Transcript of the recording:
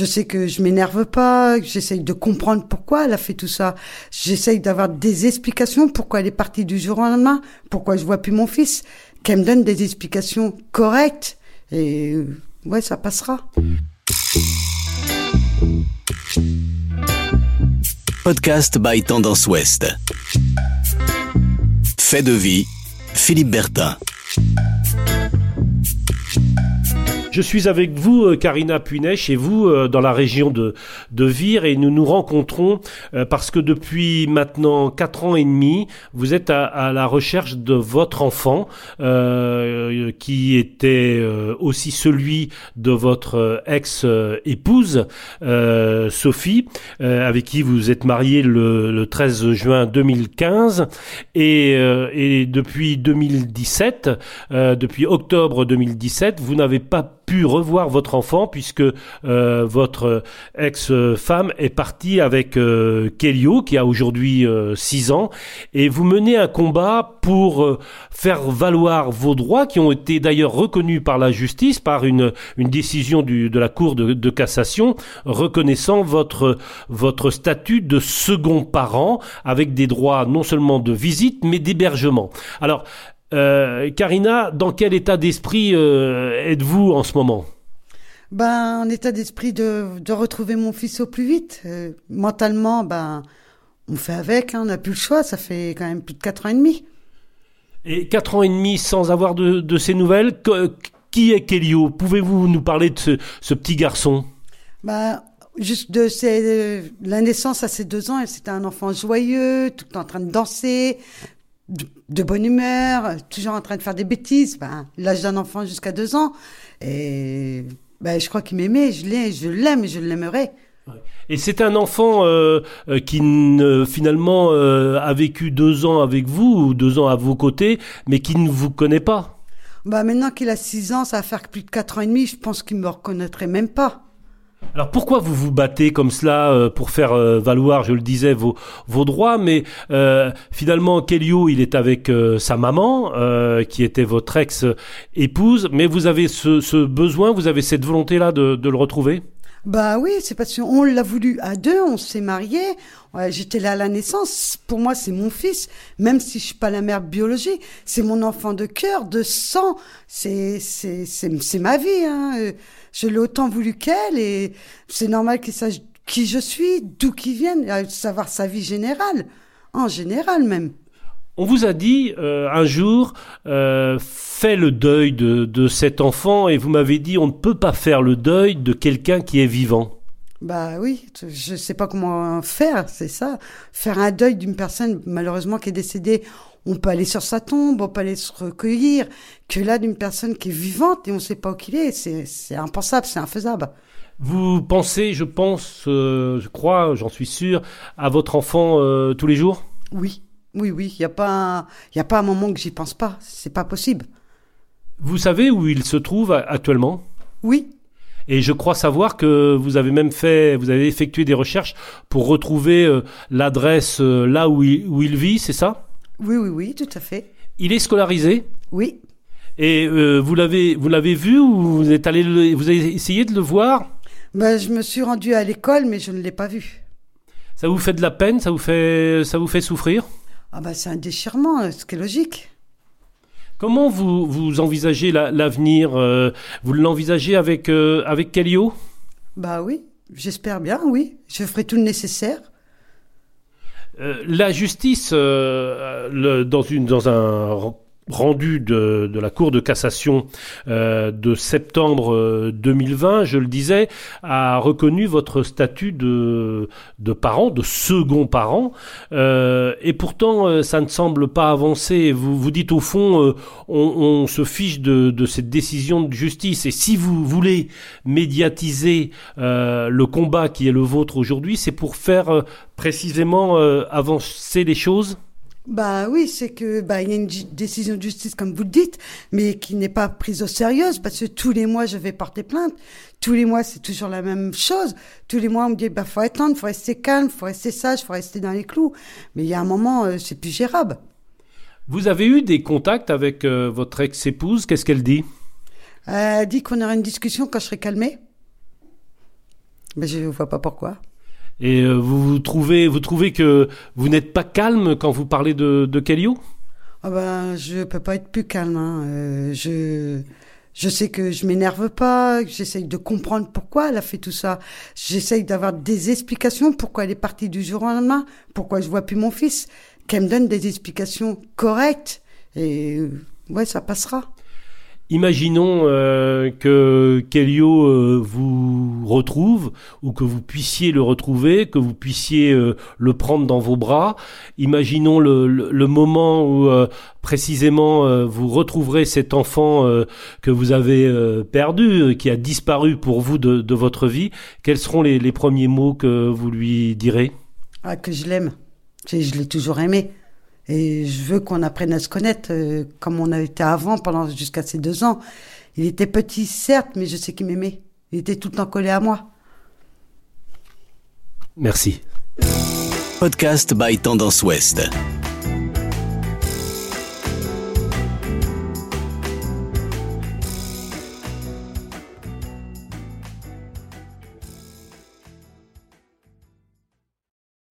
Je sais que je m'énerve pas, j'essaye de comprendre pourquoi elle a fait tout ça. J'essaye d'avoir des explications pourquoi elle est partie du jour au lendemain, pourquoi je vois plus mon fils, qu'elle me donne des explications correctes et ouais, ça passera. Podcast by Tendance Ouest. Fait de vie, Philippe Bertin. Je suis avec vous, euh, Karina Puinet, chez vous, euh, dans la région de, de Vire, et nous nous rencontrons euh, parce que depuis maintenant quatre ans et demi, vous êtes à, la recherche de votre enfant, qui était aussi celui de votre ex-épouse, Sophie, avec qui vous êtes marié le, le 13 juin 2015, et, et depuis 2017, depuis octobre 2017, vous n'avez pas pu revoir votre enfant puisque euh, votre ex-femme est partie avec euh, Kelio qui a aujourd'hui 6 euh, ans et vous menez un combat pour euh, faire valoir vos droits qui ont été d'ailleurs reconnus par la justice par une, décision de la Cour de, cassation reconnaissant votre statut de second parent avec des droits non seulement de visite mais d'hébergement. Alors euh, Karina, dans quel état d'esprit euh, êtes-vous en ce moment? Ben, en état d'esprit de, de, retrouver mon fils au plus vite. Euh, mentalement, ben, on fait avec, hein, on n'a plus le choix. Ça fait quand même plus de quatre ans et demi. Et quatre ans et demi sans avoir de, de ces nouvelles. qui est Kelio Pouvez-vous nous parler de ce, ce petit garçon? Ben, juste de ses, la naissance à ses deux ans, c'était un enfant joyeux, tout en train de danser, de, bonne humeur, toujours en train de faire des bêtises. Ben, l'âge d'un enfant jusqu'à deux ans. Et ben, je crois qu'il m'aimait, je l'aime, je l'aime et je l'aimerai. Et c'est un enfant euh, euh, qui finalement euh, a vécu deux ans avec vous ou deux ans à vos côtés, mais qui ne vous connaît pas. Bah maintenant qu'il a six ans, ça va faire plus de quatre ans et demi. Je pense qu'il me reconnaîtrait même pas. Alors pourquoi vous vous battez comme cela euh, pour faire euh, valoir, je le disais, vos, vos droits Mais euh, finalement, Kelio, il est avec sa maman, qui était votre ex-épouse, mais vous avez ce, besoin, vous avez cette volonté-là de le retrouver? Bah oui, c'est parce qu'on l'a voulu à deux, on s'est mariés, j'étais là à la naissance. Pour moi, c'est mon fils, même si je suis pas la mère biologique, c'est mon enfant de cœur, de sang. C'est c'est c'est ma vie. Hein. Je l'ai autant voulu qu'elle et c'est normal qu'il sache qui je suis, d'où qu'il vienne, savoir sa vie générale, en général même. On vous a dit euh, un jour, euh, fais le deuil de, de cet enfant, et vous m'avez dit, on ne peut pas faire le deuil de quelqu'un qui est vivant. Bah oui, je ne sais pas comment faire, c'est ça. Faire un deuil d'une personne malheureusement qui est décédée, on peut aller sur sa tombe, on peut aller se recueillir, que là d'une personne qui est vivante et on ne sait pas où qu'il est, c'est impensable, c'est infaisable. Vous pensez, je pense, euh, je crois, j'en suis sûr, à votre enfant tous les jours? Oui, oui, oui, il n'y a, pas un, a pas un moment que j'y pense pas. C'est pas possible. Vous savez où il se trouve actuellement? Oui. Et je crois savoir que vous avez même fait, vous avez effectué des recherches pour retrouver euh, l'adresse euh, là où il, où il vit, c'est ça? Oui, oui, oui, tout à fait. Il est scolarisé? Oui. Et euh, vous l'avez, vous l'avez vu ou vous êtes allé, vous avez essayé de le voir? Ben, je me suis rendu à l'école, mais je ne l'ai pas vu. Ça vous fait de la peine? Ça vous fait, ça vous fait souffrir? Ah bah c'est un déchirement, ce qui est logique. Comment vous, vous envisagez l'avenir euh, Vous l'envisagez avec, euh, avec Calio Bah oui, j'espère bien, oui. Je ferai tout le nécessaire. Euh, la justice, le, dans, une, dans un rendu de, la Cour de cassation euh, de septembre 2020, euh, je le disais, a reconnu votre statut de, de parent, de second parent, euh, et pourtant ça ne semble pas avancer. Vous vous dites au fond, on, on, se fiche de, de, cette décision de justice, et si vous voulez médiatiser le combat qui est le vôtre aujourd'hui, c'est pour faire précisément avancer les choses? Bah oui, c'est que bah il y a une décision de justice comme vous le dites, mais qui n'est pas prise au sérieux parce que tous les mois je vais porter plainte. Tous les mois c'est toujours la même chose. Tous les mois on me dit bah faut attendre, faut rester calme, faut rester sage, faut rester dans les clous. Mais il y a un moment euh, c'est plus gérable. Vous avez eu des contacts avec euh, votre ex-épouse? Qu'est-ce qu'elle dit? Elle dit qu'on aura une discussion quand je serai calmée. Mais je ne vois pas pourquoi. Et euh, vous, trouvez, vous trouvez que vous n'êtes pas calme quand vous parlez de, de Kelio ah ben, je peux pas être plus calme. Hein. Euh, je, je sais que je m'énerve pas, j'essaye de comprendre pourquoi elle a fait tout ça. J'essaye d'avoir des explications pourquoi elle est partie du jour au lendemain, pourquoi je vois plus mon fils, qu'elle me donne des explications correctes. Et ouais, ça passera. Imaginons euh, que Kelio euh, vous retrouve ou que vous puissiez le retrouver, que vous puissiez euh, le prendre dans vos bras. Imaginons le, moment où précisément vous retrouverez cet enfant que vous avez perdu, qui a disparu pour vous de, votre vie. Quels seront les, premiers mots que vous lui direz? Ah, que je l'aime. Je l'ai toujours aimé. Et je veux qu'on apprenne à se connaître euh, comme on a été avant, pendant jusqu'à ses deux ans. Il était petit, certes, mais je sais qu'il m'aimait. Il était tout le temps collé à moi. Merci. Podcast by Tendance Ouest.